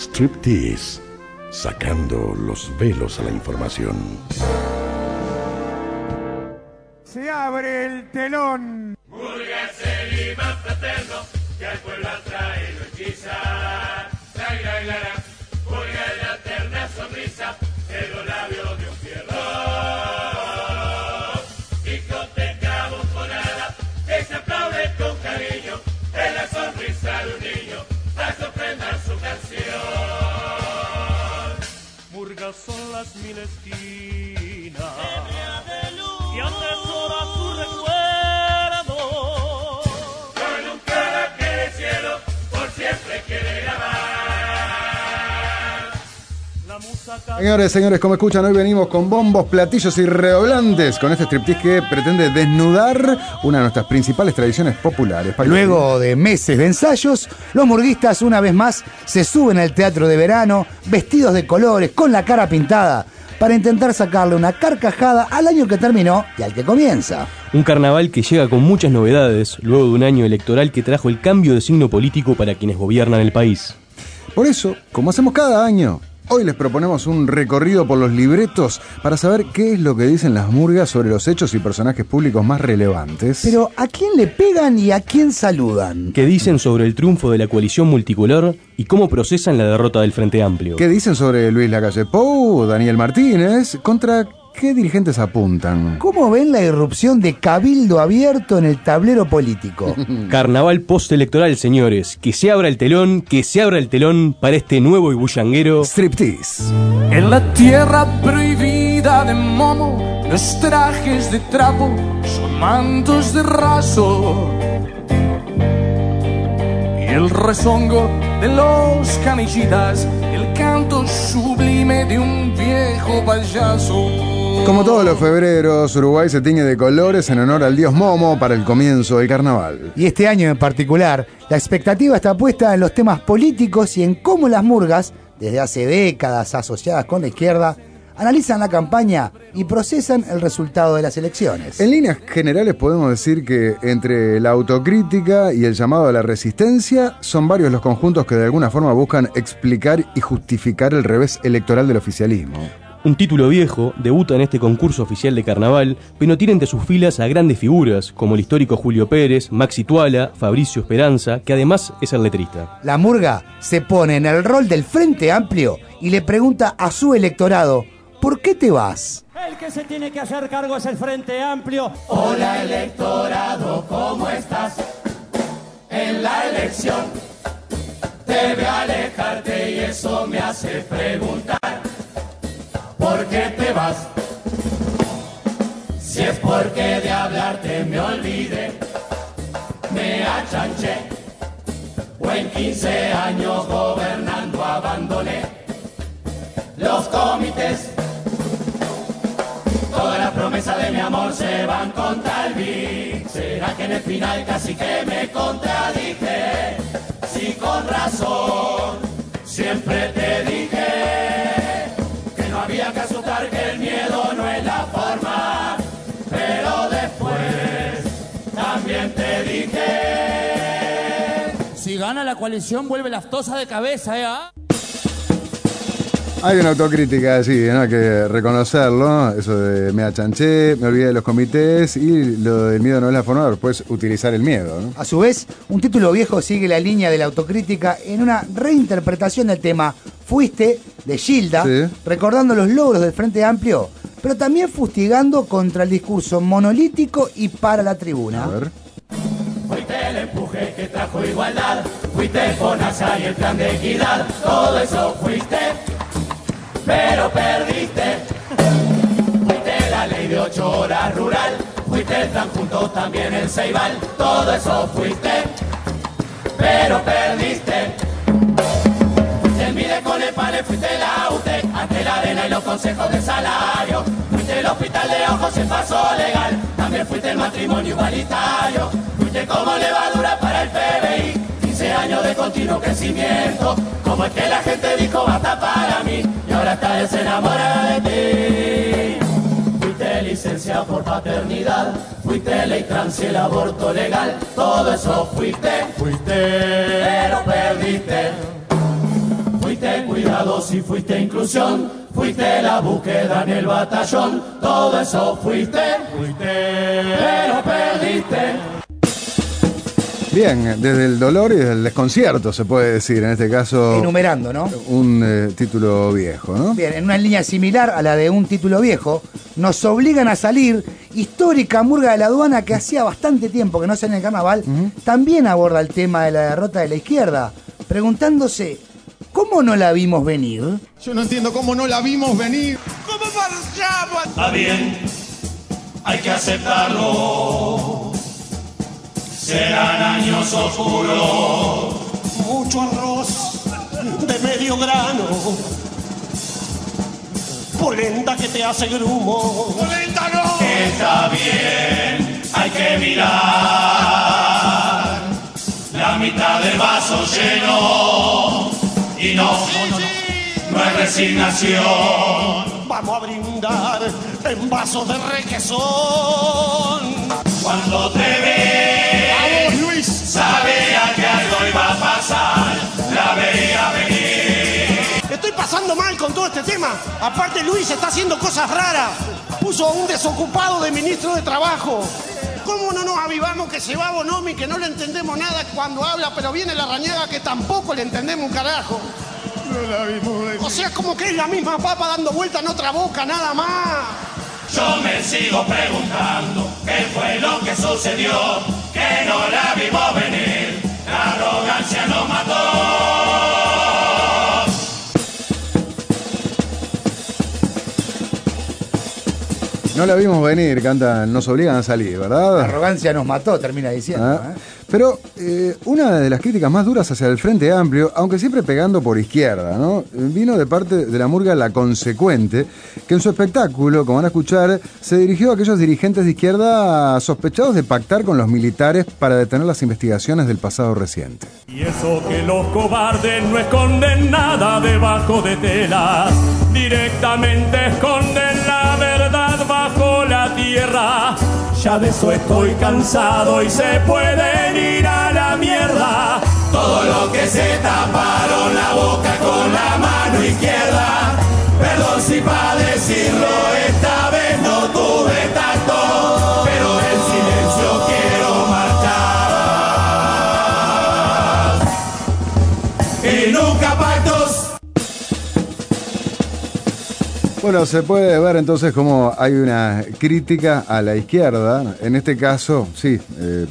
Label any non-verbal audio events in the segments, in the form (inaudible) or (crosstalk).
Striptease, sacando los velos a la información. Se abre el telón. Murgas el imán fraterno que al pueblo atrae lo hechiza. La, la, la, Son las mil esquinas y atesora su recuerdo. Señores, señores, como escuchan, hoy venimos con bombos, platillos y redoblantes con este striptease que pretende desnudar una de nuestras principales tradiciones populares. Luego de meses de ensayos, los murguistas una vez más se suben al teatro de verano, vestidos de colores, con la cara pintada, para intentar sacarle una carcajada al año que terminó y al que comienza. Un carnaval que llega con muchas novedades, luego de un año electoral que trajo el cambio de signo político para quienes gobiernan el país. Por eso, como hacemos cada año, hoy les proponemos un recorrido por los libretos para saber qué es lo que dicen las murgas sobre los hechos y personajes públicos más relevantes. Pero ¿a quién le pegan y a quién saludan? ¿Qué dicen sobre el triunfo de la coalición multicolor y cómo procesan la derrota del Frente Amplio? ¿Qué dicen sobre Luis Lacalle Pou, Daniel Martínez? ¿Contra qué dirigentes apuntan? ¿Cómo ven la irrupción de cabildo abierto en el tablero político? (laughs) Carnaval postelectoral, señores. Que se abra el telón, que se abra el telón para este nuevo y bullanguero. Striptease. En la tierra prohibida de Momo, los trajes de trapo son mantos de raso. Y el rezongo de los canillitas, el canto sublime de un viejo payaso. Como todos los febreros, Uruguay se tiñe de colores en honor al dios Momo para el comienzo del carnaval. Y este año en particular, la expectativa está puesta en los temas políticos y en cómo las murgas, desde hace décadas asociadas con la izquierda, analizan la campaña y procesan el resultado de las elecciones. En líneas generales podemos decir que entre la autocrítica y el llamado a la resistencia son varios los conjuntos que de alguna forma buscan explicar y justificar el revés electoral del oficialismo. Un título viejo debuta en este concurso oficial de carnaval, pero tiene entre sus filas a grandes figuras, como el histórico Julio Pérez, Maxi Tuala, Fabricio Esperanza, que además es el letrista. La murga se pone en el rol del Frente Amplio y le pregunta a su electorado, ¿por qué te vas? El que se tiene que hacer cargo es el Frente Amplio. Hola electorado, ¿cómo estás? En la elección debe alejarte y eso me hace preguntar ¿Por qué te vas? Si es porque de hablarte me olvidé, me achanché, o en 15 años gobernando abandoné los comités. Toda la promesa de mi amor se van contra el mí. ¿Será que en el final casi que me contradije? Si con razón siempre te dije gana la coalición, vuelve laftosa de cabeza, ¿eh? ah? Hay una autocrítica, sí, ¿no? hay que reconocerlo. Eso de me achanché, me olvidé de los comités y lo del miedo no es la forma, pero después utilizar el miedo. ¿no? A su vez, un título viejo sigue la línea de la autocrítica en una reinterpretación del tema Fuiste de Gilda, Sí. recordando los logros del Frente Amplio, pero también fustigando contra el discurso monolítico y para la tribuna. A ver. Fuiste el empuje que trajo igualdad, fuiste FONASA y el plan de equidad, todo eso fuiste, pero perdiste. Fuiste la ley de ocho horas rural, fuiste el plan juntos también el Ceibal, todo eso fuiste, pero perdiste. Fuiste el Mide con el PANE, fuiste la UTE, ante la arena y los consejos de salario, fuiste el hospital de ojos en paso legal, también fuiste el matrimonio igualitario, fuiste como levadura para el PBI, 15 años de continuo crecimiento, como es que la gente dijo basta para mí, y ahora está desenamorada de ti. Fuiste licencia por paternidad, fuiste ley trans y el aborto legal, todo eso fuiste, fuiste, pero perdiste. Fuiste resultado si fuiste inclusión, fuiste la búsqueda en el batallón, todo eso fuiste, fuiste, pero perdiste. Bien, desde el dolor y desde el desconcierto se puede decir, en este caso. Enumerando, ¿no? Un eh, título viejo, ¿no? Bien, en una línea similar a la de un título viejo, nos obligan a salir. Histórica Murga de la Aduana, que hacía bastante tiempo que no sale en el carnaval, también aborda el tema de la derrota de la izquierda, preguntándose, ¿cómo no la vimos venir? Yo no entiendo cómo no la vimos venir. ¿Cómo marchamos? Está bien, hay que aceptarlo. Serán años oscuros. Mucho arroz de medio grano. Polenta que te hace grumo. ¡Polenta no! Está bien, hay que mirar la mitad del vaso lleno. Y no, no es resignación. Vamos a brindar en vasos de requesón. Cuando te ve. Sabía que algo iba a pasar, la veía venir. Estoy pasando mal con todo este tema. Aparte, Luis está haciendo cosas raras. Puso a un desocupado de ministro de Trabajo. ¿Cómo no nos avivamos que se va Bonomi, que no le entendemos nada cuando habla, pero viene la rañaga que tampoco le entendemos un carajo? No la vimos venir. O sea, es como que es la misma papa dando vuelta en otra boca, nada más. Yo me sigo preguntando qué fue lo que sucedió, la vimos venir, la arrogancia nos mató. No la vimos venir, cantan, nos obligan a salir, La ¿verdad? arrogancia nos mató, termina diciendo. Ah, ¿eh? Pero eh, una de las críticas más duras hacia el Frente Amplio, aunque siempre pegando por izquierda, ¿no? vino de parte de la murga La Consecuente, que en su espectáculo, como van a escuchar, se dirigió a aquellos dirigentes de izquierda sospechados de pactar con los militares para detener las investigaciones del pasado reciente. Y eso que los cobardes no esconden nada debajo de telas, directamente esconden la verdad bajo la tierra. Ya de eso estoy cansado y se pueden ir a la mierda. Todo lo que se taparon la boca con la mano izquierda, perdón si para decirlo esta Bueno, se puede ver entonces cómo hay una crítica a la izquierda, en este caso, sí, eh,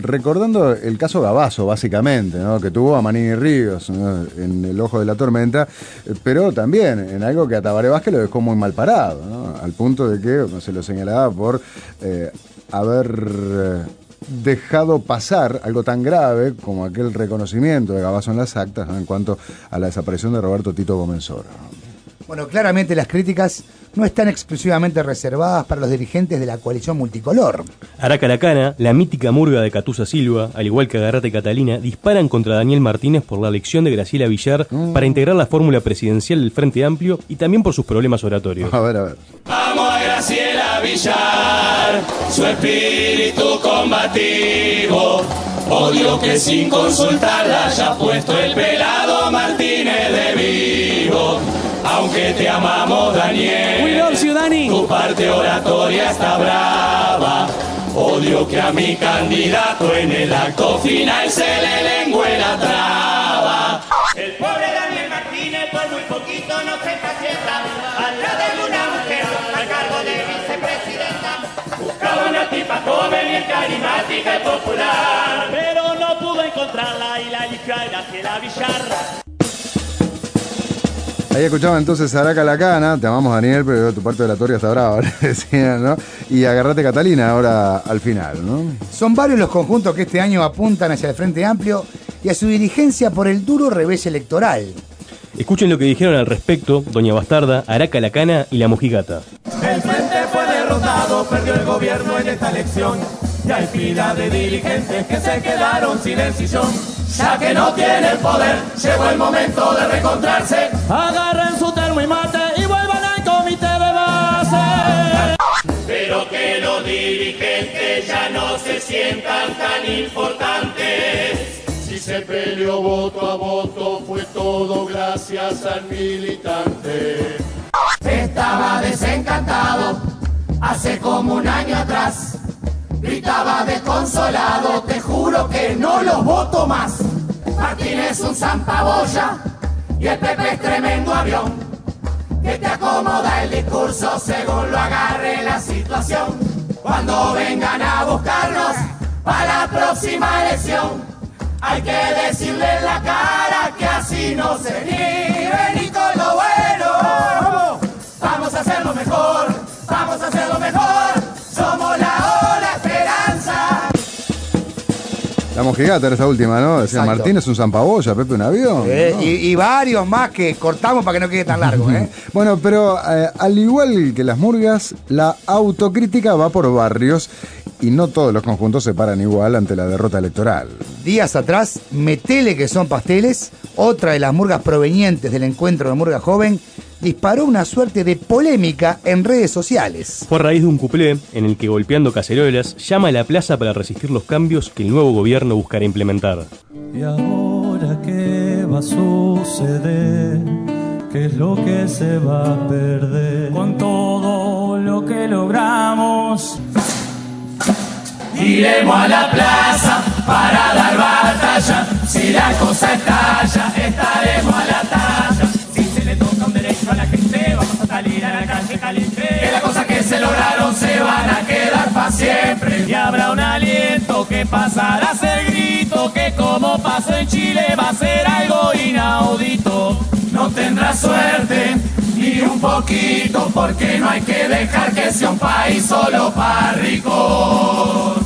recordando el caso Gabazo, básicamente, ¿no? que tuvo a Manini Ríos en el ojo de la tormenta, eh, pero también en algo que a Tabaré Vázquez lo dejó muy mal parado, ¿no? al punto de que se lo señalaba por eh, haber dejado pasar algo tan grave como aquel reconocimiento de Gabazo en las actas ¿no? en cuanto a la desaparición de Roberto Tito Gómez Soro. Bueno, claramente las críticas no están exclusivamente reservadas para los dirigentes de la coalición multicolor. Araca Lacana, la mítica murga de Catusa Silva, al igual que Agarrate Catalina, disparan contra Daniel Martínez por la elección de Graciela Villar para integrar la fórmula presidencial del Frente Amplio y también por sus problemas oratorios. A ver, a ver. Vamos a Graciela Villar, su espíritu combativo. Odio que sin consultarla haya puesto el pelado Martínez de vivo. Aunque te amamos, Daniel. Tu parte oratoria está brava. Odio que a mi candidato en el acto final se le lengüe la traba. El pobre Daniel Martínez por muy poquito no se pacienta al lado de una mujer a cargo de vicepresidenta. Buscaba una tipa joven y carismática y popular. Pero no pudo encontrarla y la eligió a Graciela Villar. Ahí escuchaba entonces a Araca Lacana, te amamos Daniel, pero tu parte oratoria está brava, (laughs) decían, ¿no? Y agarrate Catalina ahora al final, ¿no? Son varios los conjuntos que este año apuntan hacia el Frente Amplio y a su dirigencia por el duro revés electoral. Escuchen lo que dijeron al respecto Doña Bastarda, Araca Lacana y la Mojigata. El frente fue derrotado, perdió el gobierno en esta elección. Y hay pila de dirigentes que se quedaron sin decisión. Ya que no tienen poder, llegó el momento de reencontrarse. Agarren su termo y mate y vuelvan al comité de base. Pero que los dirigentes ya no se sientan tan importantes. Si se peleó voto a voto fue todo gracias al militante. Estaba desencantado hace como un año atrás. Gritaba desconsolado, te juro que no los voto más. Martín es un zampaboya y el Pepe es tremendo avión. Que te acomoda el discurso según lo agarre la situación. Cuando vengan a buscarnos para la próxima elección, hay que decirle en la cara que así no se ni Benito lo bueno. Vamos a hacerlo mejor, vamos a hacerlo La mojigata era esa última, ¿no? Decía Exacto. Martín es un zampaboya, Pepe un avión. Eh, ¿no? y, y varios más que cortamos para que no quede tan largo, ¿eh? (laughs) Bueno, pero eh, al igual que las murgas, la autocrítica va por barrios y no todos los conjuntos se paran igual ante la derrota electoral. Días atrás, Metele, que son pasteles, otra de las murgas provenientes del encuentro de Murga Joven, disparó una suerte de polémica en redes sociales. Fue a raíz de un cuplé en el que golpeando cacerolas llama a la plaza para resistir los cambios que el nuevo gobierno buscará implementar. ¿Y ahora qué va a suceder? ¿Qué es lo que se va a perder? Con todo lo que logramos. Iremos a la plaza para dar batalla. Si la cosa estalla, estaremos a la talla. Salir la calle caliente. Que las cosas que se lograron se van a quedar para siempre. Y habrá un aliento que pasará a ser grito, que como pasó en Chile va a ser algo inaudito. No tendrá suerte ni un poquito, porque no hay que dejar que sea un país solo para ricos.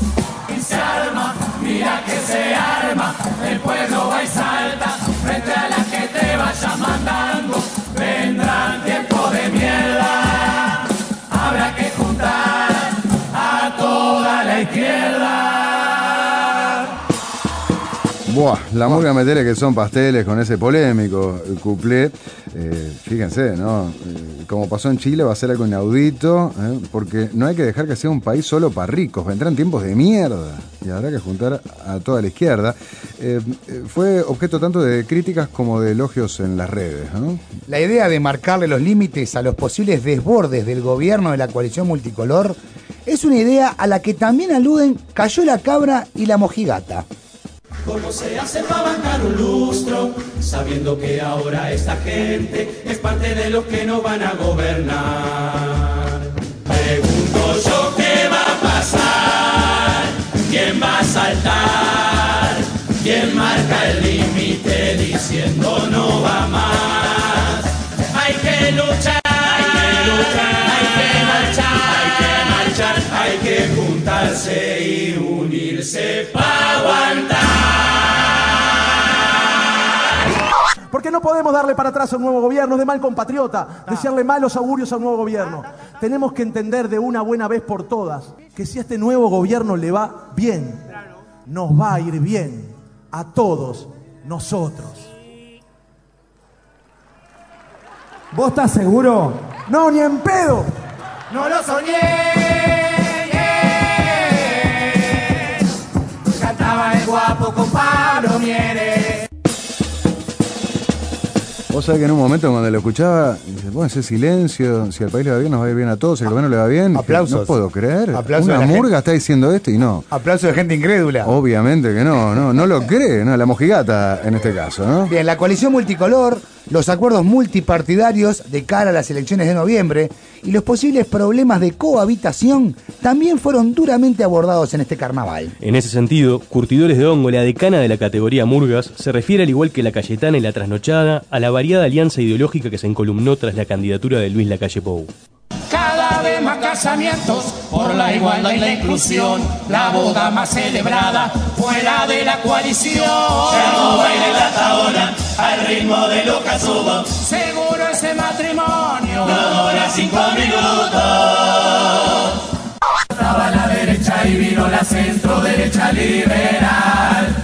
Buah, la murga metele que son pasteles con ese polémico cuplé. Eh, fíjense, ¿no? Eh, como pasó en Chile, va a ser algo inaudito, ¿eh? porque no hay que dejar que sea un país solo para ricos. Vendrán tiempos de mierda y habrá que juntar a toda la izquierda. Fue objeto tanto de críticas como de elogios en las redes, ¿no? La idea de marcarle los límites a los posibles desbordes del gobierno de la coalición multicolor es una idea a la que también aluden Cayó la Cabra y la Mojigata. ¿Cómo se hace para bancar un lustro? Sabiendo que ahora esta gente es parte de los que no van a gobernar. Pregunto yo qué va a pasar, quién va a saltar, quién marca el límite diciendo no va más. Hay que luchar, hay que luchar, hay que marchar, hay que marchar, hay que juntarse y unirse para aguantar. Porque no podemos darle para atrás a un nuevo gobierno, es de mal compatriota, desearle malos augurios al nuevo gobierno. Tenemos que entender de una buena vez por todas que si a este nuevo gobierno le va bien, nos va a ir bien a todos nosotros. ¿Vos estás seguro? No, ni en pedo. No lo soñé. Cantaba el guapo con Pablo. Vos sabés que en un momento cuando lo escuchaba, dice, bueno, ese silencio, si al país le va bien, nos va a ir bien a todos, si al gobierno le va bien. Aplausos. No puedo creer. Aplausos Una gente. murga está diciendo esto y no. Aplauso de gente incrédula. Obviamente que no, no, no lo cree, no, la mojigata en este caso, ¿no? Bien, la coalición multicolor, los acuerdos multipartidarios de cara a las elecciones de noviembre y los posibles problemas de cohabitación también fueron duramente abordados en este carnaval. En ese sentido, Curtidores de Hongo, la decana de la categoría Murgas, se refiere al igual que la Cayetana y la Trasnochada a la variada alianza ideológica que se encolumnó tras la candidatura de Luis Lacalle Pou. Cada vez más casamientos por la igualdad y la inclusión. La boda más celebrada fue la de la coalición. Como baile la tabona al ritmo de los casubos. Seguro ese matrimonio No dura cinco minutos. Estaba la derecha y vino la centro derecha liberal.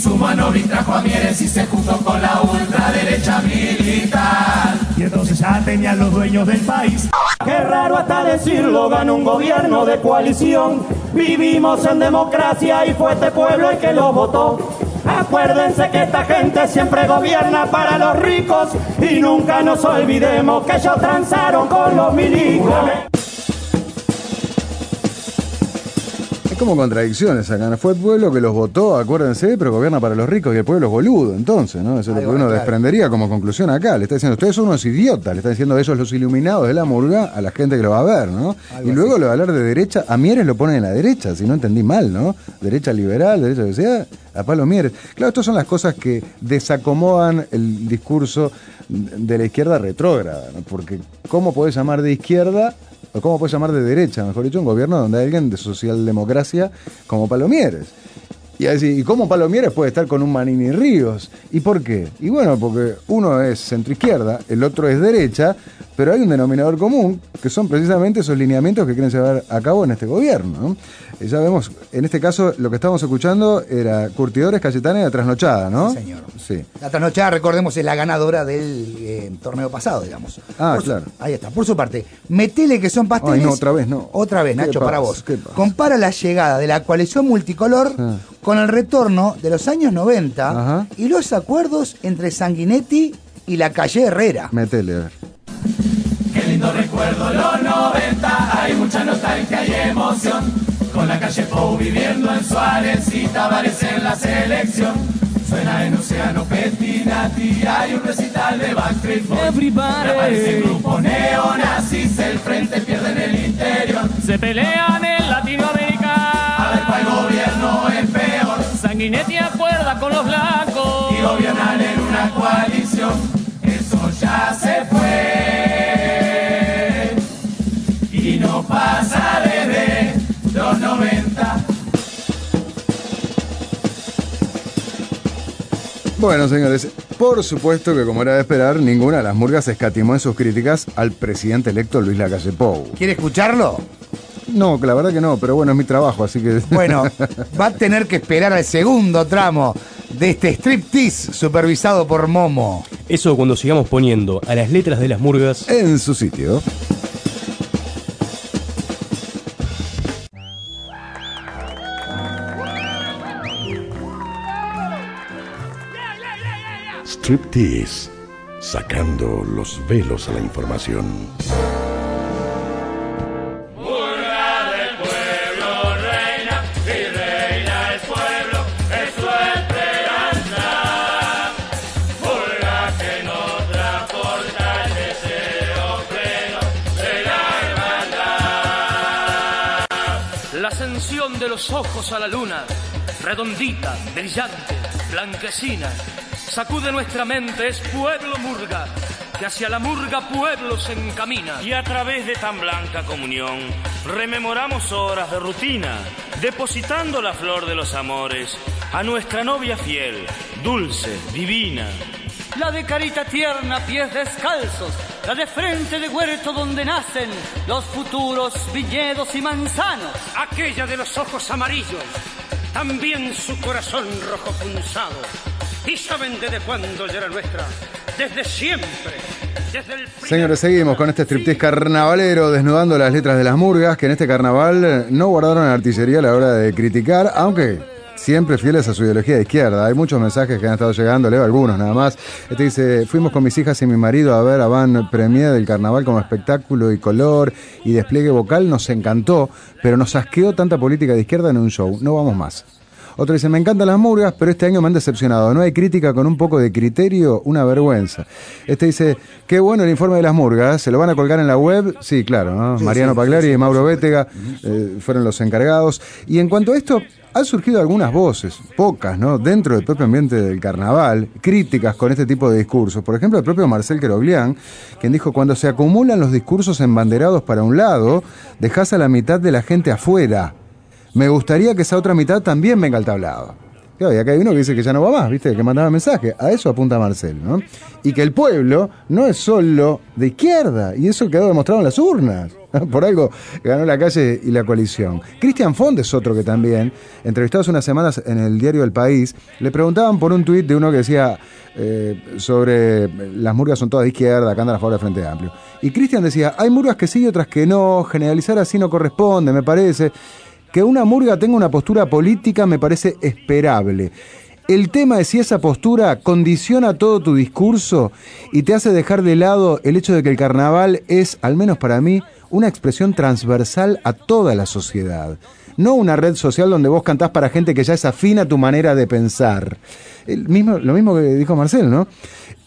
Su mano trajo a Mieres y se juntó con la ultraderecha militar. Y entonces ya tenían los dueños del país. Qué raro hasta decirlo, ganó un gobierno de coalición. Vivimos en democracia y fue este pueblo el que lo votó. Acuérdense que esta gente siempre gobierna para los ricos y nunca nos olvidemos que ellos transaron con los milicos. Es como contradicciones acá. Fue el pueblo que los votó, acuérdense, pero gobierna para los ricos y el pueblo es boludo. Entonces, ¿no? Eso es lo que uno claro. desprendería como conclusión acá. Le está diciendo, ustedes son unos idiotas. Le está diciendo ellos los iluminados de la murga a la gente que lo va a ver, ¿no? y luego lo de hablar de derecha, a Mieres lo ponen en la derecha, si no entendí mal, ¿no? Derecha liberal, derecha que sea, a Palo Mieres. Claro, estas son las cosas que desacomodan el discurso de la izquierda retrógrada, ¿no? Porque ¿cómo podés llamar de izquierda o cómo puedes llamar de derecha, mejor dicho, un gobierno donde hay alguien de socialdemocracia como Palomieres. Y a decir, ¿y cómo Palomieres puede estar con un Manini Ríos? ¿Y por qué? Y bueno, porque uno es centroizquierda, el otro es derecha, pero hay un denominador común, que son precisamente esos lineamientos que quieren llevar a cabo en este gobierno. ¿no? Y ya vemos, en este caso, lo que estábamos escuchando era Curtidores, Cayetana y la Trasnochada, ¿no? Sí, señor. Sí. La trasnochada, recordemos, es la ganadora del eh, torneo pasado, digamos. Ah, Por su- claro. ahí está. Por su parte, metele que son pasteles. Ay, no, otra vez no. Otra vez, ¿Qué Nacho, pasa? para vos. Compara la llegada de la coalición multicolor Ah. con el retorno de los años 90 y los acuerdos entre Sanguinetti y la calle Herrera. Metele, a ver. Qué lindo recuerdo los 90, hay mucha nostalgia y emoción. Con la calle Pou viviendo en Suárez y Tavares en la selección. Suena en Oceano Pettinati, hay un recital de Backstreet Boys. Everybody. Aparece el grupo neonazis, el frente pierde en el interior. Se pelean en Latinoamérica. A ver cuál gobierno es peor. Sanguinetti acuerda con los blancos. Y gobiernan en una coalición, eso ya se fue. Bueno, señores, por supuesto que como era de esperar, ninguna de las murgas escatimó en sus críticas al presidente electo Luis Lacalle Pou. ¿Quiere escucharlo? No, que la verdad que no, pero bueno, es mi trabajo, así que... Bueno, (laughs) va a tener que esperar al segundo tramo de este striptease supervisado por Momo. Eso cuando sigamos poniendo a las letras de las murgas en su sitio. Sacando los velos a la información. Murga del pueblo, reina, y reina es pueblo, es su esperanza. Murga que nos transporta el deseo pleno de la hermandad. La ascensión de los ojos a la luna, redondita, brillante, blanquecina, sacude nuestra mente, es pueblo murga, que hacia la murga pueblo se encamina. Y a través de tan blanca comunión, rememoramos horas de rutina, depositando la flor de los amores a nuestra novia fiel, dulce, divina. La de carita tierna, pies descalzos, la de frente de huerto donde nacen los futuros viñedos y manzanos. Aquella de los ojos amarillos, también su corazón rojo punzado. ¿Y saben desde cuándo ya era nuestra? Desde siempre. Desde el Señores, seguimos con este striptease carnavalero desnudando las letras de las murgas que en este carnaval no guardaron artillería a la hora de criticar, aunque siempre fieles a su ideología de izquierda. Hay muchos mensajes que han estado llegando, leo algunos nada más. Este dice, fuimos con mis hijas y mi marido a ver a Van Premier del carnaval como espectáculo y color y despliegue vocal, nos encantó, pero nos asqueó tanta política de izquierda en un show. No vamos más. Otro dice, me encantan las murgas, pero este año me han decepcionado. No hay crítica con un poco de criterio, una vergüenza. Este dice, qué bueno el informe de las murgas, ¿se lo van a colgar en la web? Sí, claro, ¿no? Sí, Mariano sí, Paglari sí, y Mauro Bétega eh, fueron los encargados. Y en cuanto a esto, han surgido algunas voces, pocas, ¿no? Dentro del propio ambiente del carnaval, críticas con este tipo de discursos. Por ejemplo, el propio Marcel Queroglián, quien dijo, cuando se acumulan los discursos embanderados para un lado, dejas a la mitad de la gente afuera. Me gustaría que esa otra mitad también venga al tablado. Claro, y acá hay uno que dice que ya no va más, ¿viste? Que mandaba mensaje. A eso apunta Marcel, ¿no? Y que el pueblo no es solo de izquierda, y eso quedó demostrado en las urnas. (laughs) Por algo ganó la calle y la coalición. Cristian Fond es otro que también, entrevistado hace unas semanas en el diario El País, le preguntaban por un tuit de uno que decía eh, sobre las murgas son todas de izquierda, acá andan a favor del Frente Amplio. Y Cristian decía, hay murgas que sí y otras que no, generalizar así no corresponde, me parece. Que una murga tenga una postura política me parece esperable. El tema es si esa postura condiciona todo tu discurso y te hace dejar de lado el hecho de que el carnaval es, al menos para mí, una expresión transversal a toda la sociedad. No una red social donde vos cantás para gente que ya es afina a tu manera de pensar. El mismo, lo mismo que dijo Marcel, ¿no?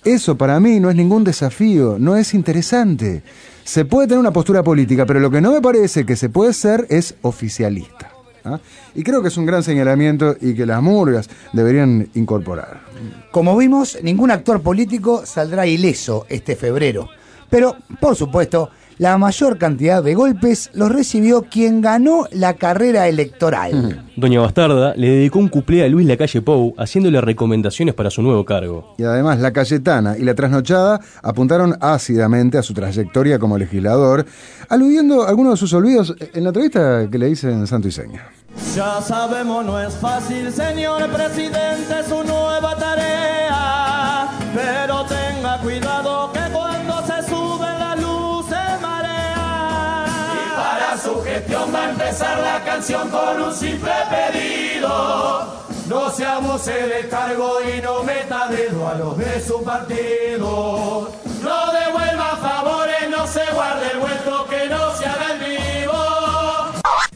Eso para mí no es ningún desafío, no es interesante. Se puede tener una postura política, pero lo que no me parece que se puede ser es oficialista. ¿ah? Y creo que es un gran señalamiento y que las murgas deberían incorporar. Como vimos, ningún actor político saldrá ileso este febrero. Pero, por supuesto, la mayor cantidad de golpes los recibió quien ganó la carrera electoral. Doña Bastarda le dedicó un cuplé a Luis Lacalle Pou, haciéndole recomendaciones para su nuevo cargo. Y además, la Cayetana y la Trasnochada apuntaron ácidamente a su trayectoria como legislador, aludiendo a algunos de sus olvidos en la entrevista que le hice en Santo y Seña. Ya sabemos, no es fácil, señor presidente, su nueva tarea. Pero tenga cuidado que va a empezar la canción con un simple pedido. No se abuse cargo y no meta dedo a los de su partido. No devuelva favores, no se guarde el vuelto, que no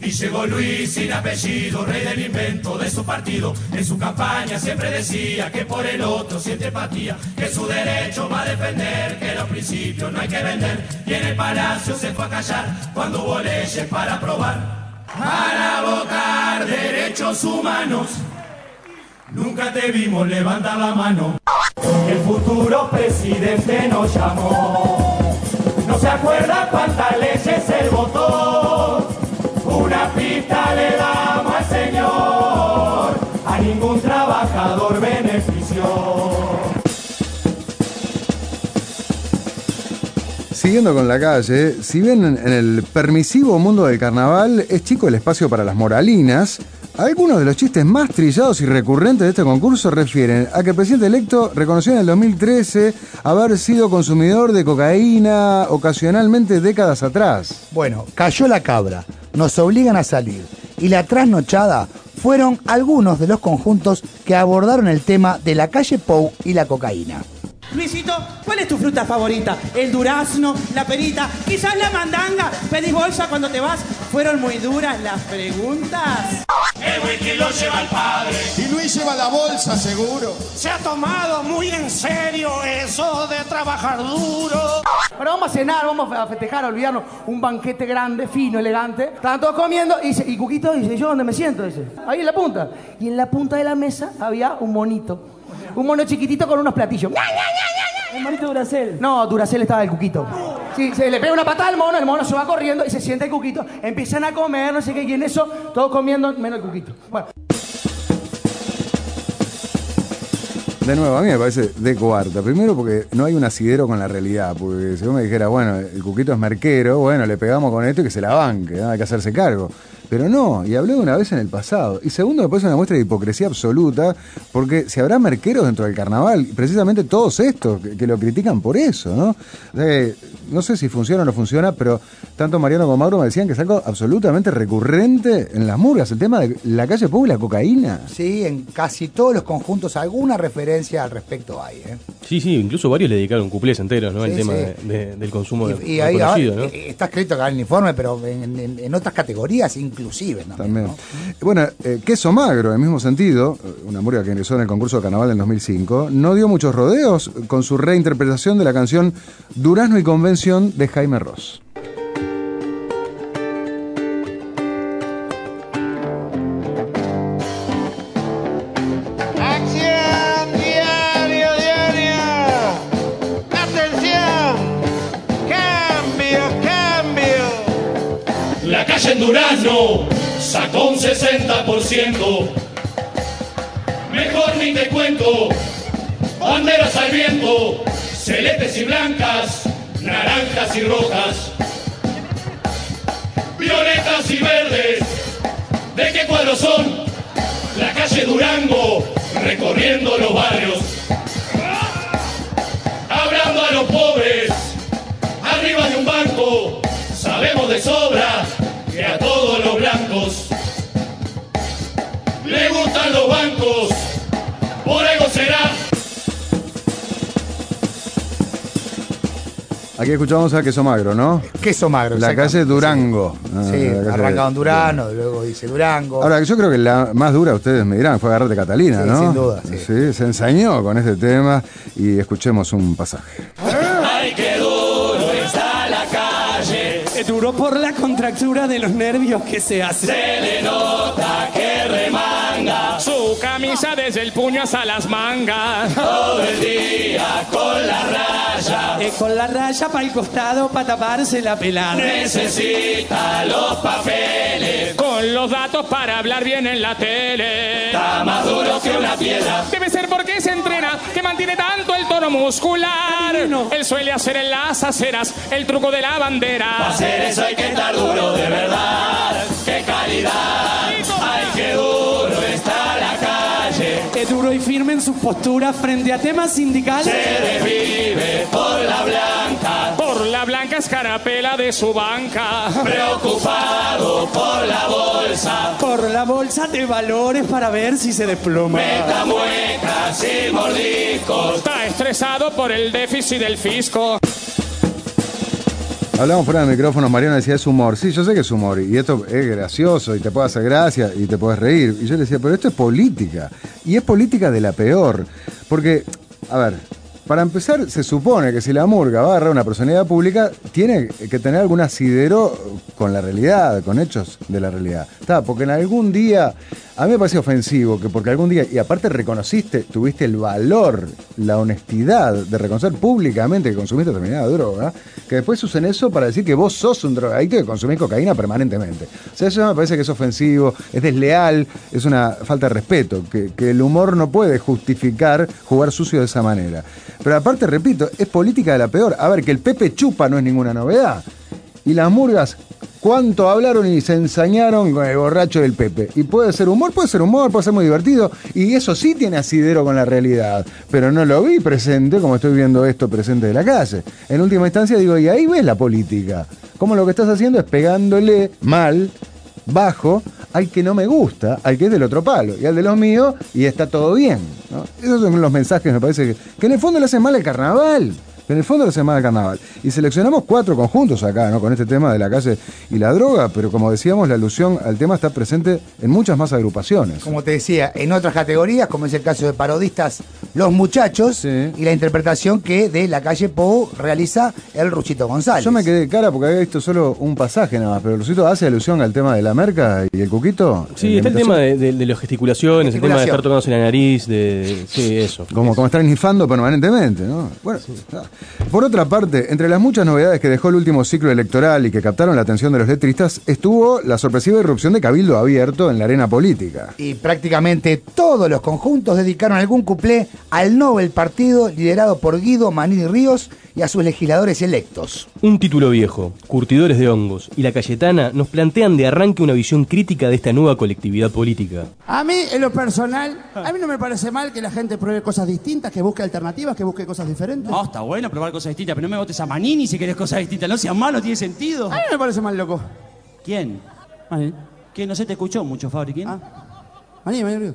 Y llegó Luis sin apellido, rey del invento de su partido. En su campaña siempre decía que por el otro siente empatía, que su derecho va a defender, que los principios no hay que vender. Y en el palacio se fue a callar cuando hubo leyes para aprobar. Para votar derechos humanos. Nunca te vimos levantar la mano. El futuro presidente nos llamó. No se acuerda cuántas leyes él votó. Una pista le damos al Señor. A ningún trabajador benefició. Siguiendo con la calle, si bien en el permisivo mundo del carnaval es chico el espacio para las moralinas, algunos de los chistes más trillados y recurrentes de este concurso refieren a que el presidente electo reconoció en el 2013 haber sido consumidor de cocaína ocasionalmente décadas atrás. Bueno, cayó la cabra, nos obligan a salir y la trasnochada fueron algunos de los conjuntos que abordaron el tema de la calle Pou y la cocaína. Luisito, ¿cuál es tu fruta favorita? ¿El durazno? ¿La perita? ¿Quizás la mandanga? ¿Pedís bolsa cuando te vas? ¿Fueron muy duras las preguntas? Lleva el padre. Y Luis lleva la bolsa, seguro. Se ha tomado muy en serio eso de trabajar duro. Ahora vamos a cenar, vamos a festejar, a olvidarnos. Un banquete grande, fino, elegante. Estaban todos comiendo y, dice, y Cuquito dice, ¿yo dónde me siento? Dice, ahí en la punta. Y en la punta de la mesa había un monito. Un mono chiquitito con unos platillos. El monito Duracel. No, Duracel estaba el Cuquito. Sí, se le pega una patada al mono, el mono se va corriendo y se sienta el Cuquito. Empiezan a comer, no sé qué, y en eso, todos comiendo, menos el Cuquito. Bueno. De nuevo, a mí me parece de coarta. Primero porque no hay un asidero con la realidad. Porque si vos me dijeras, bueno, el cuquito es merquero, bueno, le pegamos con esto y que se la banque, hay que hacerse cargo. Pero no, y hablé una vez en el pasado. Y segundo, me parece una muestra de hipocresía absoluta, porque si habrá merqueros dentro del carnaval, precisamente todos estos que, que lo critican por eso, ¿no? O sea, que no sé si funciona o no funciona, pero tanto Mariano como Mauro me decían que es algo absolutamente recurrente en las murgas, el tema de la calle y la cocaína. Sí, en casi todos los conjuntos alguna referencia al respecto hay. ¿eh? Sí, sí, incluso varios le dedicaron cuplés enteros, ¿no? El Sí, tema sí. de- de- del consumo de Y ahí conocido, ahora, ¿no? eh, está escrito acá en el informe, pero en, en- en otras categorías inclusive. ¿no? También. Bueno, eh, Queso Magro, en el mismo sentido, eh, una murga que ingresó en el concurso de carnaval del 2005, no dio muchos rodeos con su reinterpretación de la canción Durazno y Convención de Jaime Ross. 60%. Mejor ni te cuento. Banderas al viento, celestes y blancas, naranjas y rojas, escuchamos a Queso Magro, ¿no? Queso Magro, La calle Durango. Ah, Sí, arranca en Durano, luego dice Durango. Ahora, yo creo que la más dura, ustedes me dirán, fue Agarrate Catalina, Sí, ¿no? sin duda, sí. se ensañó con este tema y escuchemos un pasaje. Ay, qué duro está la calle. Es duro por la contractura de los nervios que se hace. Se le nota que remanga. Camisa desde el puño hasta las mangas. Todo el día con la raya. Eh, con la raya para el costado para taparse la pelada. Necesita los papeles. Con los datos para hablar bien en la tele. Está más duro que una piedra. Debe ser porque se entrena, que mantiene tanto el tono muscular. Él suele hacer en las aceras el truco de la bandera. Para hacer eso hay que estar duro de verdad. ¡Qué calidad! Es duro y firme en sus posturas frente a temas sindicales. Se desvive por la blanca. Por la blanca escarapela de su banca. Preocupado por la bolsa. Por la bolsa de valores para ver si se desploma. Meta muecas y mordiscos. Está estresado por el déficit del fisco. Hablamos fuera de micrófono, Mariana decía es humor. Sí, yo sé que es humor y esto es gracioso y te puede hacer gracia y te puedes reír. Y yo le decía, pero esto es política. Y es política de la peor. Porque, a ver, para empezar, se supone que si la murga va a agarrar una personalidad pública, tiene que tener algún asidero con la realidad, con hechos de la realidad. Está, porque en algún día, a mí me parece ofensivo que porque algún día, y aparte reconociste, tuviste el valor, la honestidad de reconocer públicamente que consumiste determinada droga, que después usen eso para decir que vos sos un drogadicto que consumís cocaína permanentemente. O sea, eso me parece que es ofensivo, es desleal, es una falta de respeto, que, que el humor no puede justificar jugar sucio de esa manera. Pero aparte, repito, es política de la peor. A ver, que el Pepe chupa no es ninguna novedad. Y las murgas, ¿cuánto hablaron y se ensañaron con el borracho del Pepe? Y puede ser humor, puede ser humor, puede ser muy divertido. Y eso sí tiene asidero con la realidad. Pero no lo vi presente como estoy viendo esto presente de la calle. En última instancia digo, y ahí ves la política. Como lo que estás haciendo es pegándole mal, bajo, al que no me gusta, al que es del otro palo, y al de los míos, y está todo bien. Esos son los mensajes, me parece, que, que en el fondo le hacen mal el carnaval. En el fondo le hacen mal el carnaval. Y seleccionamos cuatro conjuntos acá, ¿no? Con este tema de la calle y la droga, pero como decíamos, la alusión al tema está presente en muchas más agrupaciones. Como te decía, en otras categorías, como es el caso de parodistas Los Muchachos, y la interpretación que de la calle Pou realiza el Ruchito González. Yo me quedé cara porque había visto solo un pasaje nada más, pero Lucito hace alusión al tema de la merca y el cuquito. Sí, está el tema de, de, de las gesticulaciones, el tema de estar tocándose la nariz, de. Sí, eso. Como, como estar nifando permanentemente, ¿no? Bueno, ah. Por otra parte, entre las muchas novedades que dejó el último ciclo electoral y que captaron la atención de los letristas, estuvo la sorpresiva irrupción de Cabildo Abierto en la arena política. Y prácticamente todos los conjuntos dedicaron algún cuplé al Nobel Partido liderado por Guido Manini Ríos y a sus legisladores electos. Un título viejo, Curtidores de Hongos y La Cayetana nos plantean de arranque una visión crítica de esta nueva colectividad política. A mí, en lo personal, a mí no me parece mal que la gente pruebe cosas distintas, que busque alternativas, que busque cosas diferentes. No, está bueno probar cosas distintas, pero no me votes a Manini si querés cosas distintas. No seas malo, tiene sentido. A mí no me parece mal, loco. ¿Quién? ¿Quién? No se te escuchó mucho, Fabri. ¿Quién? Manini, Manini.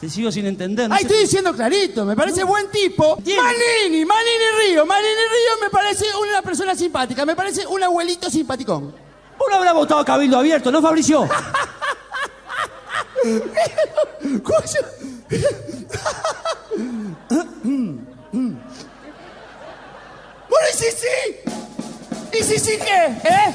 Te sigo sin entender. no sé- estoy diciendo clarito, me parece buen tipo. Manini, Manini Río, Manini Río me parece una persona simpática, me parece un abuelito simpaticón. Vos no habrás votado Cabildo Abierto, ¿no, Fabricio? Bueno, y sí, sí. ¿Y sí, sí qué? ¿Eh?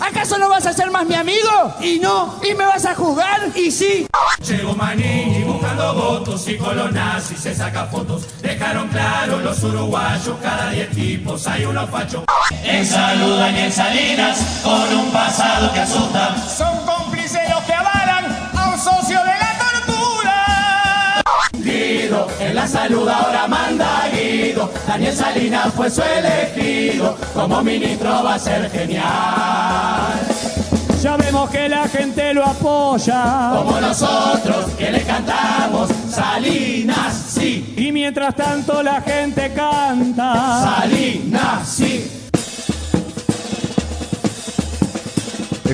¿Acaso no vas a ser más mi amigo? Y no. ¿Y me vas a jugar? Y sí. Llegó Manini buscando votos y con los nazis se saca fotos. Dejaron claro los uruguayos, cada diez tipos hay unos fachos. En Saluda y en Salinas, con un pasado que asusta. Daniel Salinas fue su elegido. Como ministro va a ser genial. Ya vemos que la gente lo apoya. Como nosotros que le cantamos Salinas, sí. Y mientras tanto la gente canta. Salinas, sí.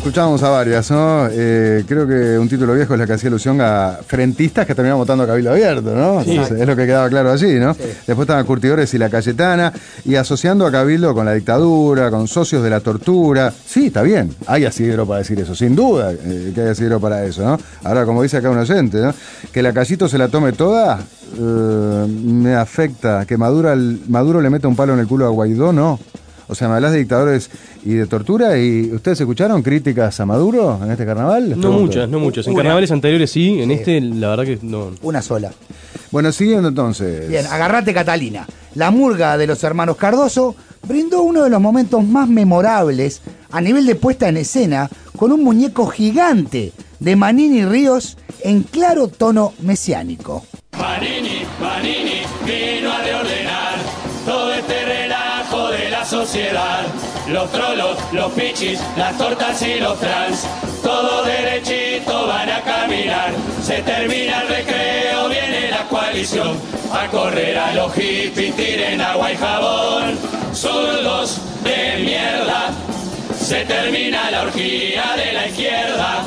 Escuchábamos a varias, ¿no? Eh, creo que un título viejo es la que hacía alusión a frentistas que terminaban votando a Cabildo Abierto, ¿no? Sí. Es lo que quedaba claro allí, ¿no? Después estaban Curtidores y la Cayetana, y asociando a Cabildo con la dictadura, con socios de la tortura. Sí, está bien, hay asidero para decir eso, sin duda eh, que hay asidero para eso, ¿no? Ahora, como dice acá un oyente, ¿no? Que la Callito se la tome toda, eh, me afecta. Que Maduro, Maduro le meta un palo en el culo a Guaidó, no. O sea, me hablas de dictadores y de tortura y ¿ustedes escucharon críticas a Maduro en este carnaval? Les No pregunto. muchas, no muchas. En Una. carnavales anteriores sí, en Sí. este la verdad que no. Una sola. Bueno, siguiendo entonces. Bien, agarrate Catalina. La murga de los hermanos Cardoso brindó uno de los momentos más memorables a nivel de puesta en escena con un muñeco gigante de Manini Ríos en claro tono mesiánico. Manini, Manini Los trolos, los pichis, las tortas y los trans, todo derechito van a caminar. Se termina el recreo, viene la coalición a correr a los hippies, tiren agua y jabón. Zurdos de mierda, se termina la orgía de la izquierda.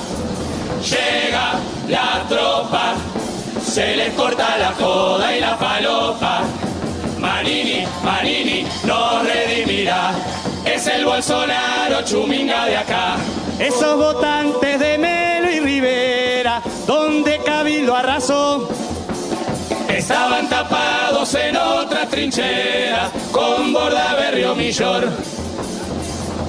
Llega la tropa, se les corta la joda y la falopa. Manini, Manini nos redimirá. Es el Bolsonaro chuminga de acá. Esos votantes de Melo y Rivera, donde Cabildo arrasó. Estaban tapados en otra trinchera con Bordaberry o Millor.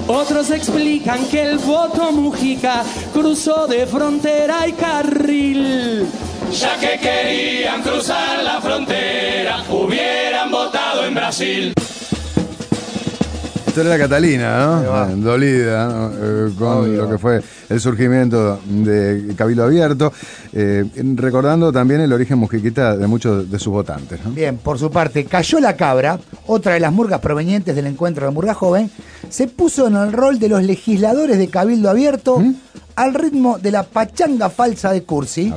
Otros explican que el voto Mujica cruzó de frontera y carril. Ya que querían cruzar la frontera, hubieran votado en Brasil. Esto era la Catalina, ¿no? Eh, Dolida, ¿no? Eh, con lo que fue el surgimiento de Cabildo Abierto, eh, recordando también el origen mujiquita de muchos de sus votantes. ¿no? Bien, por su parte, Cayó la Cabra, otra de las murgas provenientes del encuentro de Murga Joven, se puso en el rol de los legisladores de Cabildo Abierto al ritmo de la pachanga falsa de Cursi.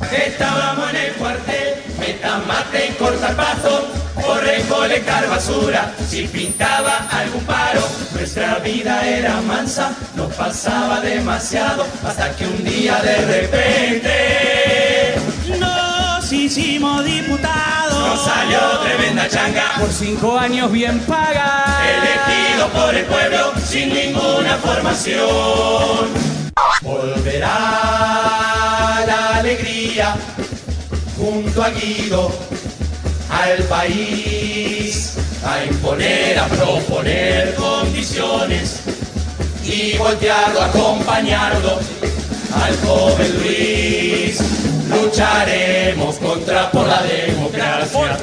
Estábamos en el cuartel, metan mate y corta paso, por recolectar basura, si pintaba algún paro, nuestra vida era mansa, no pasaba demasiado, hasta que un día de repente Nos hicimos diputados. nos salió tremenda changa, Por cinco años bien pagados. elegido por el pueblo sin ninguna formación. Volverá la alegría junto a Guido al país a imponer, a proponer condiciones y voltearlo, acompañarlo al joven Luis. Lucharemos contra por la democracia.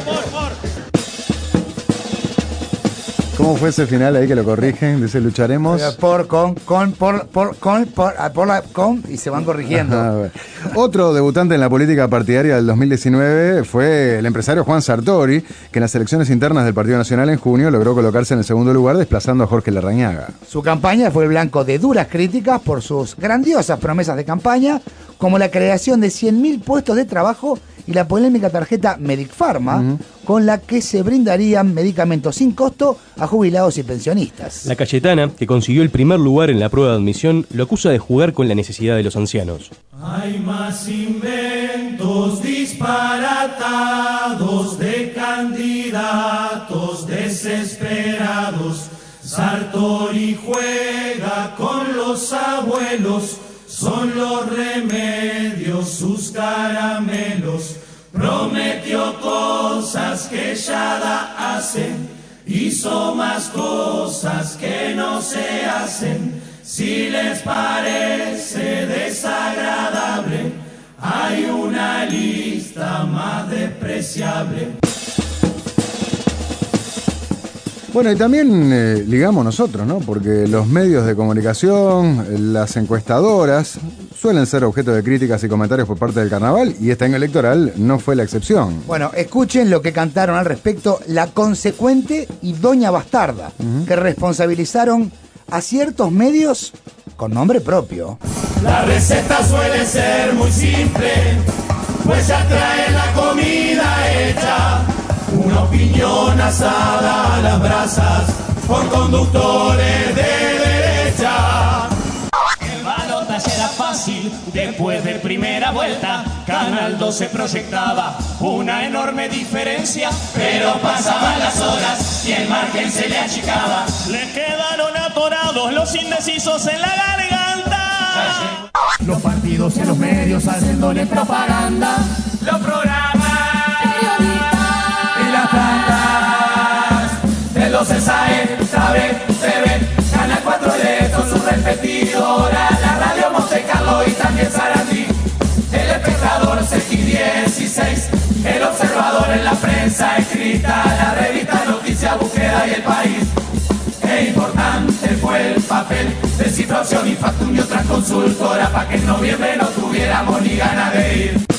¿Cómo fue ese final ahí que lo corrigen? Dice, lucharemos. Por, con, con, por, por, con, por, ah, por la, con, y se van corrigiendo. Otro debutante en la política partidaria del 2019 fue el empresario Juan Sartori, que en las elecciones internas del Partido Nacional en junio logró colocarse en el segundo lugar desplazando a Jorge Larrañaga. Su campaña fue el blanco de duras críticas por sus grandiosas promesas de campaña, como la creación de 100.000 puestos de trabajo y la polémica tarjeta Medic Pharma, con la que se brindarían medicamentos sin costo a jubilados y pensionistas. La Cayetana, que consiguió el primer lugar en la prueba de admisión, lo acusa de jugar con la necesidad de los ancianos. Hay más inventos disparatados de candidatos desesperados. Sartori juega con los abuelos, son los remedios, sus caramelos. Prometió cosas que ya da hacen, hizo más cosas que no se hacen. Si les parece desagradable, hay una lista más despreciable. Bueno, y también eh, ligamos nosotros, ¿no? Porque los medios de comunicación, las encuestadoras, suelen ser objeto de críticas y comentarios por parte del carnaval, y este año electoral no fue la excepción. Bueno, escuchen lo que cantaron al respecto La Consecuente y Doña Bastarda, que responsabilizaron a ciertos medios con nombre propio. La receta suele ser muy simple, pues ya trae la opinión asada a las brasas por conductores de derecha. fácil. Después de primera vuelta, Canal 2 se proyectaba una enorme diferencia. Pero pasaban las horas y el margen se le achicaba. Le quedaron atorados los indecisos en la garganta. Los partidos y los medios haciéndole propaganda. Los programas y las tandas de los SAE, sabe, TV, Canal 4 LED con su repetidora, la radio Monte Carlo y también Sarandí. El espectador CX16, el observador en la prensa escrita, la revista Noticia, Búsqueda y el país. Qué importante fue el papel de cifración y factum y otra consultora para que en noviembre no tuviéramos ni ganas de ir.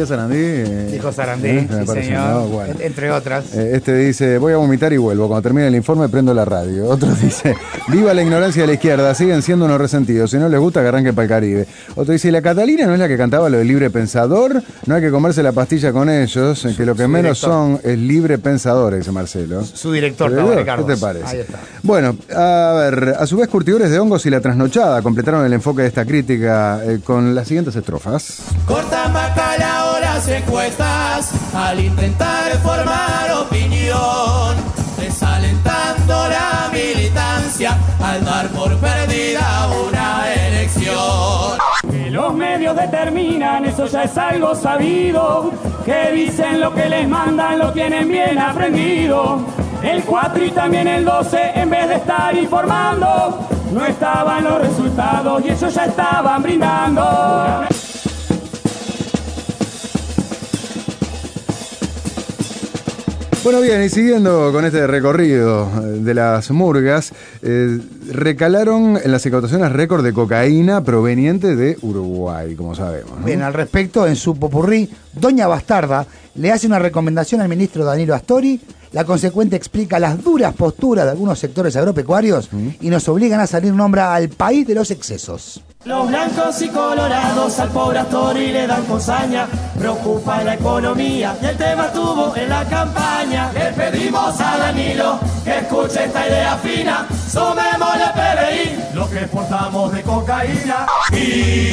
Decía Sarandí. eh, Dijo Sarandí, eh, sí, señor. ¿no? Bueno. En- Entre otras. Eh, Este dice, voy a vomitar y vuelvo. Cuando termine el informe prendo la radio. (laughs) Otro dice, viva la ignorancia de la izquierda, siguen siendo unos resentidos. Si no les gusta, que arranquen para el Caribe. Otro dice, la Catalina no es la que cantaba lo de libre pensador, no hay que comerse la pastilla con ellos, que lo que menos director. son es libre pensador, dice Marcelo. Su director, ¿Pero, Tabaré ¿Qué Carlos. te parece? Ahí está. Bueno, a ver, a su vez curtidores de hongos y la trasnochada completaron el enfoque de esta crítica eh, con las siguientes estrofas. Cortan bacalao las encuestas al intentar formar opinión, desalentando la militancia al dar por perdida una elección. Que los medios determinan, eso ya es algo sabido. Que dicen lo que les mandan, lo tienen bien aprendido. El 4 y también el 12, en vez de estar informando, no estaban los resultados y ellos ya estaban brindando. Bueno, bien, y siguiendo con este recorrido eh, de las murgas, eh, recalaron en las incautaciones récord de cocaína proveniente de Uruguay, como sabemos. ¿no? Bien, al respecto, en su popurrí, Doña Bastarda le hace una recomendación al ministro Danilo Astori. La consecuente explica las duras posturas de algunos sectores agropecuarios y nos obligan a salir nombra al país de los excesos. Los blancos y colorados al pobre Astori le dan cosaña. Preocupa la economía y el tema estuvo en la campaña. Le pedimos a Danilo que escuche esta idea fina, sumemos la PBI, lo que exportamos de cocaína. Y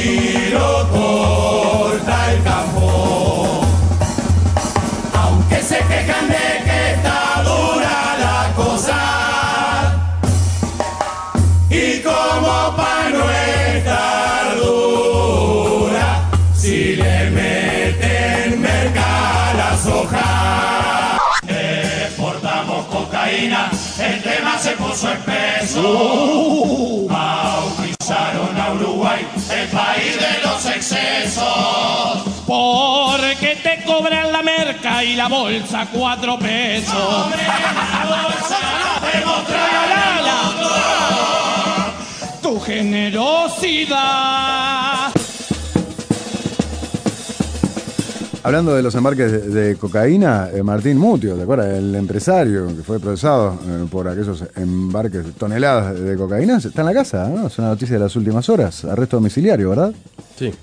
espeso. Bautizaron a Uruguay el país de los excesos. Porque te cobran la merca y la bolsa cuatro pesos. Hombre, la bolsa, Tu generosidad. Hablando de los embarques de, de cocaína, eh, Martín Mutio, ¿te acuerdas? El empresario que fue procesado eh, por aquellos embarques de toneladas de cocaína, está en la casa, ¿no? Es una noticia de las últimas horas. Arresto domiciliario, ¿verdad? Sí.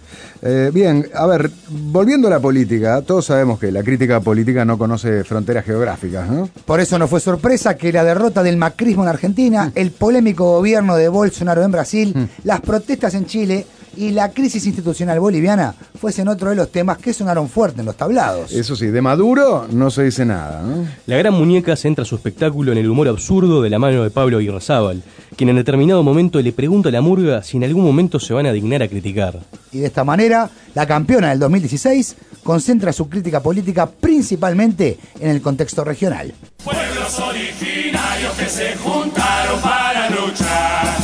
Eh, bien, a ver, volviendo a la política, todos sabemos que la crítica política no conoce fronteras geográficas, ¿no? Por eso no fue sorpresa que la derrota del macrismo en Argentina, el polémico gobierno de Bolsonaro en Brasil, las protestas en Chile y la crisis institucional boliviana fuesen otro de los temas que sonaron fuerte en los tablados. Eso sí, de Maduro no se dice nada, ¿no? La gran muñeca centra su espectáculo en el humor absurdo de la mano de Pablo Irrazábal, quien en determinado momento le pregunta a la murga si en algún momento se van a dignar a criticar. Y de esta manera, la campeona del 2016 concentra su crítica política principalmente en el contexto regional. Pueblos originarios que se juntaron para luchar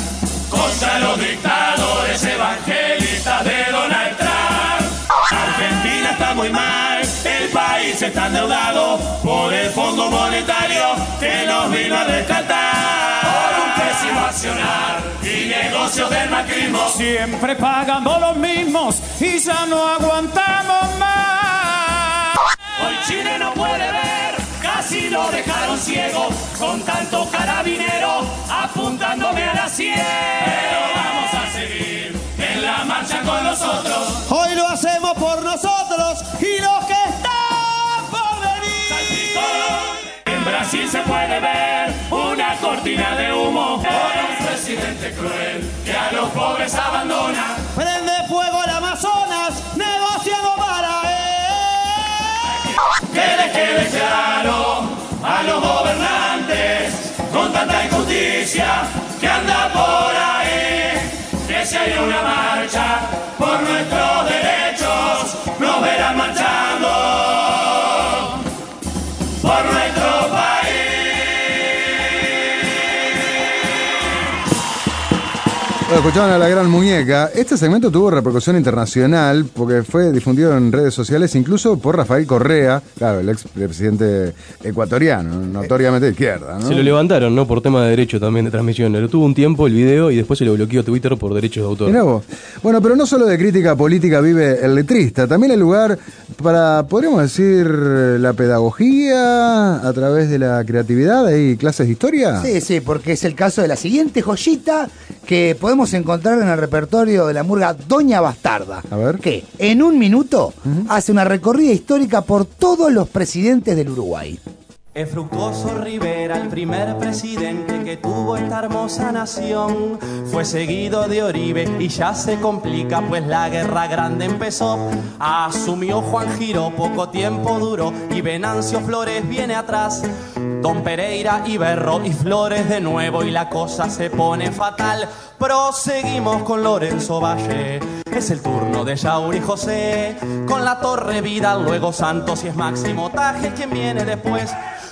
país está endeudado por el Fondo Monetario que nos vino a rescatar. Por un pésimo accionar y negocios del macrismo. Siempre pagando los mismos y ya no aguantamos más. Hoy Chile no puede ver, casi lo dejaron ciego con tanto carabinero apuntándome a la sien. Pero vamos a seguir en la marcha con nosotros. Hoy lo hacemos por nosotros y Brasil se puede ver una cortina de humo por un presidente cruel que a los pobres abandona. Prende fuego el Amazonas, negociando para él. Que les quede claro a los gobernantes con tanta injusticia que anda por ahí. Que si hay una marcha por nuestros Bueno, escuchaban a la gran muñeca. Este segmento tuvo repercusión internacional porque fue difundido en redes sociales, incluso por Rafael Correa, claro, el ex presidente ecuatoriano, notoriamente de izquierda. ¿no? Se lo levantaron, ¿no? Por tema de derecho también de transmisión. Lo tuvo un tiempo el video y después se lo bloqueó Twitter por derechos de autor. Mirá vos. Bueno, pero no solo de crítica política vive el letrista, también el lugar para, podríamos decir, la pedagogía a través de la creatividad. ¿Hay clases de historia? Sí, sí, porque es el caso de la siguiente joyita que podemos encontrar en el repertorio de la murga Doña Bastarda. A ver. Que en un minuto hace una recorrida histórica por todos los presidentes del Uruguay. Es fructuoso Rivera, el primer presidente que tuvo esta hermosa nación. Fue seguido de Oribe y ya se complica, pues la guerra grande empezó. Asumió Juan Giro, poco tiempo duró y Venancio Flores viene atrás. Don Pereira y Berro y Flores de nuevo y la cosa se pone fatal. Proseguimos con Lorenzo Valle. Es el turno de Yauri José. Con la Torre Vidal, luego Santos y es Máximo Tajes quien viene después.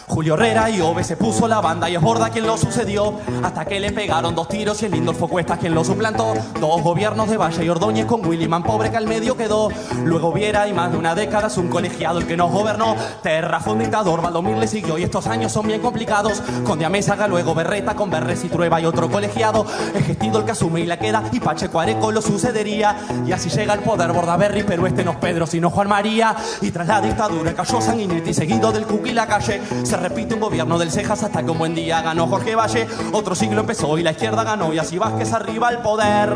Julio Herrera y Ove se puso la banda y es Borda quien lo sucedió. Hasta que le pegaron dos tiros y el Lindolfo Cuesta quien lo suplantó. Dos gobiernos de Valle y Ordóñez con Williman pobre que al medio quedó. Luego Viera y más de una década es un colegiado el que nos gobernó. Terra fue un dictador, Valdomir le siguió y estos años son bien complicados. Con Diamésaga, luego Berreta, con Berres y Trueba y otro colegiado. Es Gestido el que asume y la queda y Pacheco Areco lo sucedería. Y así llega el poder Bordaberry, pero este no es Pedro sino Juan María. Y tras la dictadura cayó Sanguinetti seguido del Cuqui la calle. Repite un gobierno del Cejas hasta que un buen día ganó Jorge Valle. Otro siglo empezó y la izquierda ganó y así Vázquez arriba al poder.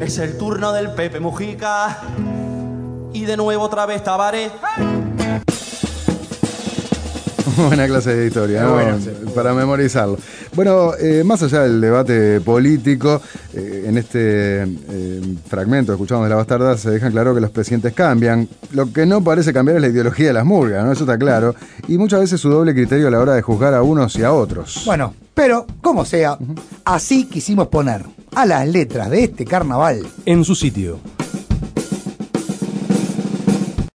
Es el turno del Pepe Mujica. Y de nuevo otra vez Tabaré. (laughs) Buena clase de historia, ¿no? Bueno, sí. para memorizarlo. Bueno, eh, más allá del debate político, eh, en este eh, fragmento que escuchamos de la bastarda se deja claro que los presidentes cambian. Lo que no parece cambiar es la ideología de las murgas, ¿no? Eso está claro. Y muchas veces su doble criterio a la hora de juzgar a unos y a otros. Bueno, pero como sea, así quisimos poner a las letras de este carnaval En su sitio.